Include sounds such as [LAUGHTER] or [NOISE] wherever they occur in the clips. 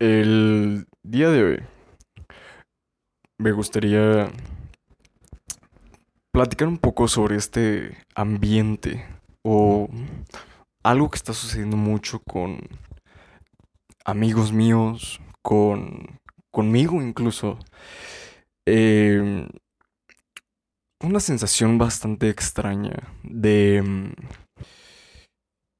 El día de hoy me gustaría platicar un poco sobre este ambiente o algo que está sucediendo mucho con amigos míos, con conmigo incluso. Em, una sensación bastante extraña de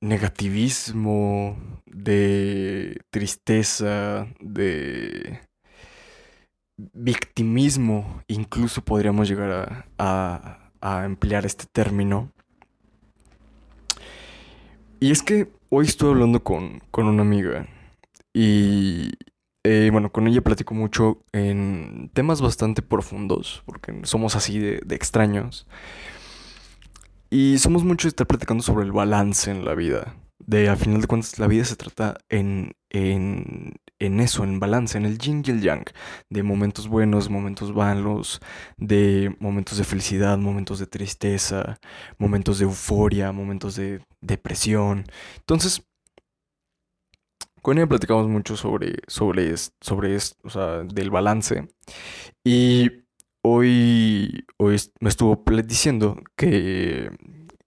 negativismo, de tristeza, de victimismo, incluso podríamos llegar a, a, emplear este término. Y es que hoy estuve hablando con, con una amiga y eh, bueno, con ella platico mucho en temas bastante profundos, porque somos así de, de extraños. Y somos mucho de estar platicando sobre el balance en la vida. De al final de cuentas, la vida se trata en, en, en eso, en balance, en el yin y el yang. De momentos buenos, momentos malos, de momentos de felicidad, momentos de tristeza, momentos de euforia, momentos de depresión. Entonces, con ella platicamos mucho sobre, sobre, sobre esto, o sea, del balance. Y hoy, hoy me estuvo diciendo que,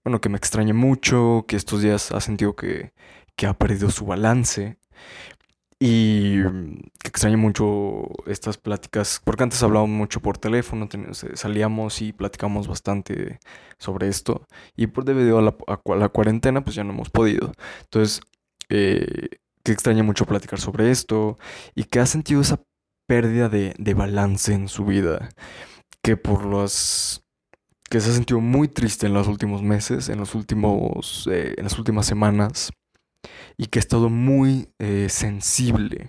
bueno, que me extraña mucho, que estos días ha sentido que, que ha perdido su balance y que extraña mucho estas pláticas, porque antes hablábamos mucho por teléfono, salíamos y platicamos bastante sobre esto, y por debido a la, a la cuarentena, pues ya no hemos podido. Entonces, eh, que extraña mucho platicar sobre esto, y que ha sentido esa pérdida de, de balance en su vida que por los que se ha sentido muy triste en los últimos meses, en los últimos, eh, en las últimas semanas, y que ha estado muy eh, sensible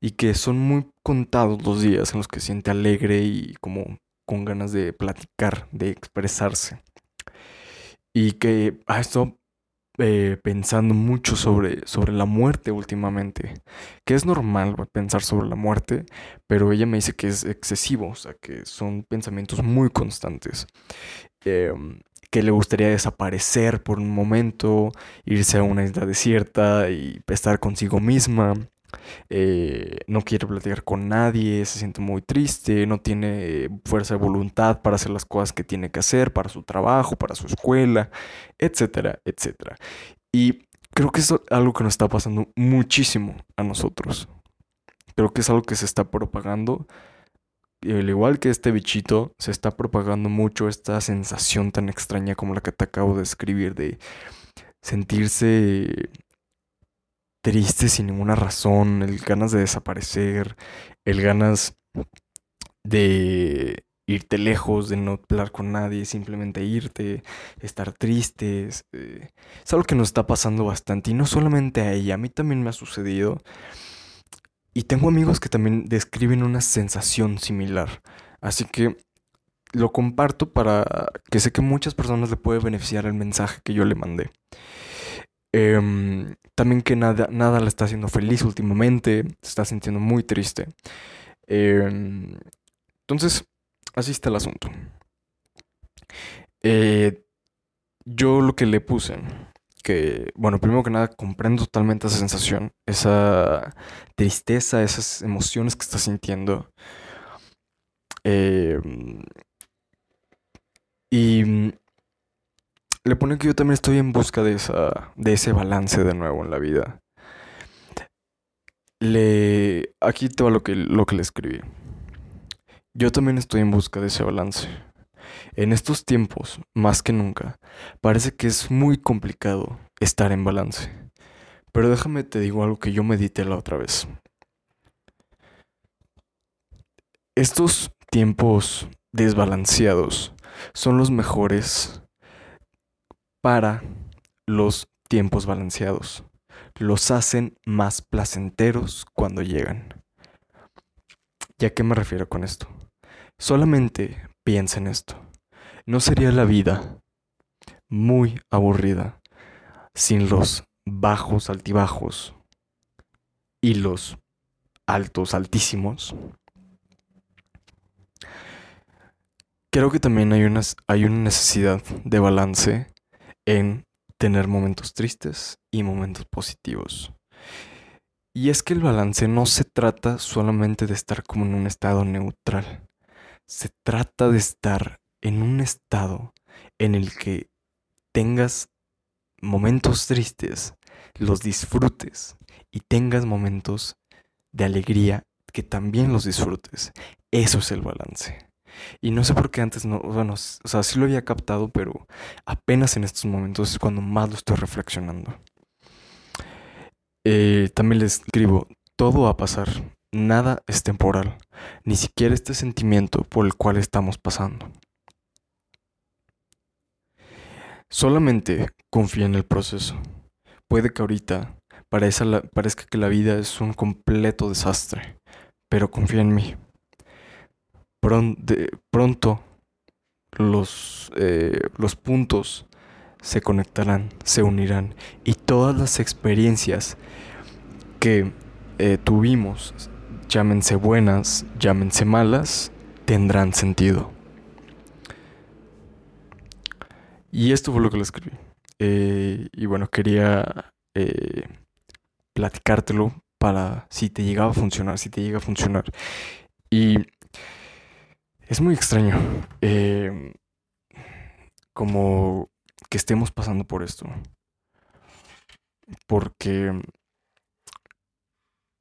y que son muy contados los días en los que siente alegre y como con ganas de platicar, de expresarse. Y que ha estado eh, pensando mucho sobre, sobre la muerte últimamente, que es normal pensar sobre la muerte, pero ella me dice que es excesivo, o sea, que son pensamientos muy constantes. Em, que le gustaría desaparecer por un momento, irse a una isla desierta y estar consigo misma. Eh, no quiere platicar con nadie, se siente muy triste, no tiene fuerza de voluntad para hacer las cosas que tiene que hacer, para su trabajo, para su escuela, etcétera, etcétera. Y creo que es algo que nos está pasando muchísimo a nosotros. Creo que es algo que se está propagando. Al igual que este bichito, se está propagando mucho esta sensación tan extraña como la que te acabo de escribir de sentirse triste sin ninguna razón, el ganas de desaparecer, el ganas de irte lejos, de no hablar con nadie, simplemente irte, estar triste. Eh, es, algo que nos está pasando bastante y no solamente a ella, a mí también me ha sucedido. Y tengo amigos que también describen una sensación similar. Así que lo comparto para que sé que muchas personas le puede beneficiar el mensaje que yo le mandé. Em, también que nada, nada la está haciendo feliz últimamente, se está sintiendo muy triste. Em, entonces, así está el asunto. Eh, yo lo que le puse, que, bueno, primero que nada, comprendo totalmente esa sensación, esa tristeza, esas emociones que está sintiendo. Em, y le pone que yo también estoy en busca de, esa, de ese balance de nuevo en la vida. Le, aquí te va lo que, lo que le escribí. Yo también estoy en busca de ese balance. En estos tiempos, más que nunca, parece que es muy complicado estar en balance. Pero déjame te digo algo que yo medité la otra vez. Estos tiempos desbalanceados son los mejores para los tiempos balanceados. Los hacen más placenteros cuando llegan. ¿Y a qué me refiero con esto? Solamente piensa en esto. ¿No sería la vida muy aburrida sin los bajos altibajos y los altos altísimos? Creo que también hay, hay una necesidad de balance en tener momentos tristes y momentos positivos. Y es que el balance no se trata solamente de estar como en un estado neutral. Se trata de estar en un estado en el que tengas momentos tristes, los disfrutes y tengas momentos de alegría que también los disfrutes. Eso es el balance. Y no sé por qué antes no, bueno, o sea, sí lo había captado, pero apenas en estos momentos es cuando más lo estoy reflexionando. Eh, también les escribo, todo va a pasar, nada es temporal, ni siquiera este sentimiento por el cual estamos pasando. Solamente confía en el proceso. Puede que ahorita parezca que la vida es un completo desastre, pero confía en mí. Pronto los, eh, los puntos se conectarán, se unirán y todas las experiencias que eh, tuvimos, llámense buenas, llámense malas, tendrán sentido. Y esto fue lo que le escribí. Eh, y bueno, quería platicártelo para si te llegaba a funcionar, si te llega a funcionar. Y es muy extraño. como que estemos pasando por esto. Porque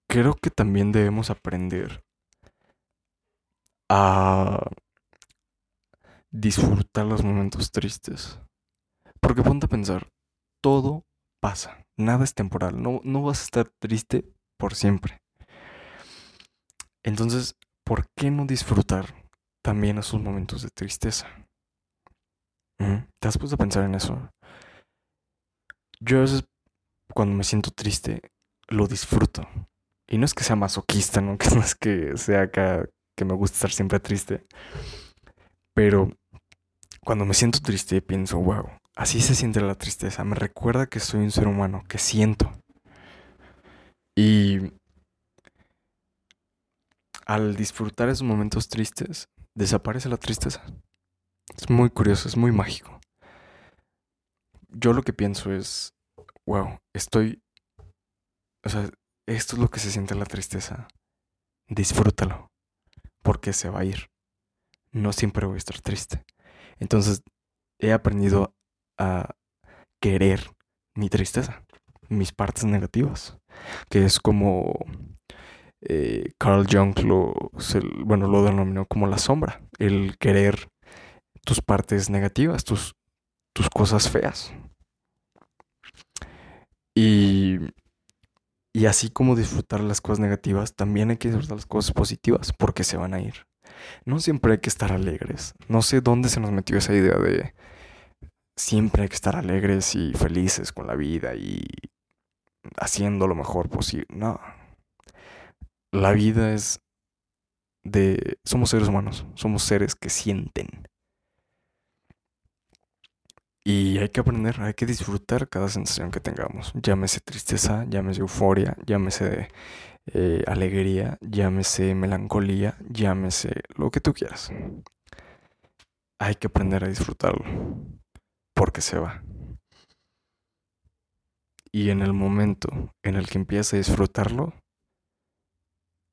creo que también debemos aprender a disfrutar los momentos tristes. Porque ponte a pensar, todo pasa, nada es temporal, no, no vas a estar triste por siempre. Entonces, ¿por qué no disfrutar también esos momentos de tristeza? ¿Te has puesto a pensar en eso? Yo a veces cuando me siento triste lo disfruto. Y no es que sea masoquista, ¿no? [LAUGHS] No es que sea acá que me gusta estar siempre triste. Pero cuando me siento triste pienso, wow, así se siente la tristeza. Me recuerda que soy un ser humano, que siento. Y al disfrutar esos momentos tristes, desaparece la tristeza. Es muy curioso, es muy mágico. Yo lo que pienso es, wow, estoy... O sea, esto es lo que se siente la tristeza. Disfrútalo, porque se va a ir. No siempre voy a estar triste. Entonces, he aprendido a querer mi tristeza, mis partes negativas, que es como eh, Carl Jung lo, bueno, lo denominó como la sombra, el querer tus partes negativas, tus, tus cosas feas. Y, y así como disfrutar las cosas negativas, también hay que disfrutar las cosas positivas porque se van a ir. No siempre hay que estar alegres. No sé dónde se nos metió esa idea de siempre hay que estar alegres y felices con la vida y haciendo lo mejor posible. No. La vida es de... Somos seres humanos, somos seres que sienten. Y hay que aprender, hay que disfrutar cada sensación que tengamos. Llámese tristeza, llámese euforia, llámese eh, alegría, llámese melancolía, llámese lo que tú quieras. Hay que aprender a disfrutarlo. Porque se va. Y en el momento en el que empieza a disfrutarlo,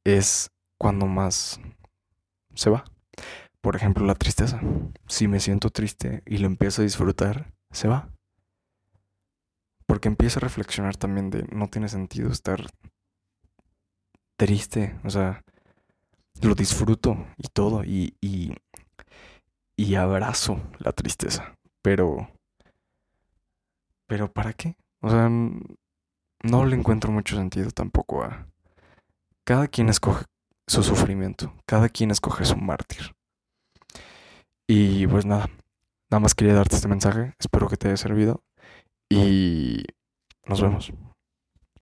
es cuando más se va. Por ejemplo, la tristeza. Si me siento triste y lo empiezo a disfrutar, se va. Porque empiezo a reflexionar también de no tiene sentido estar triste. O sea, lo disfruto y todo. Y, y, y abrazo la tristeza. Pero... Pero ¿para qué? O sea, no le encuentro mucho sentido tampoco a... Cada quien escoge su sufrimiento. Cada quien escoge su mártir. Y pues nada, nada más quería darte este mensaje, espero que te haya servido y nos vemos.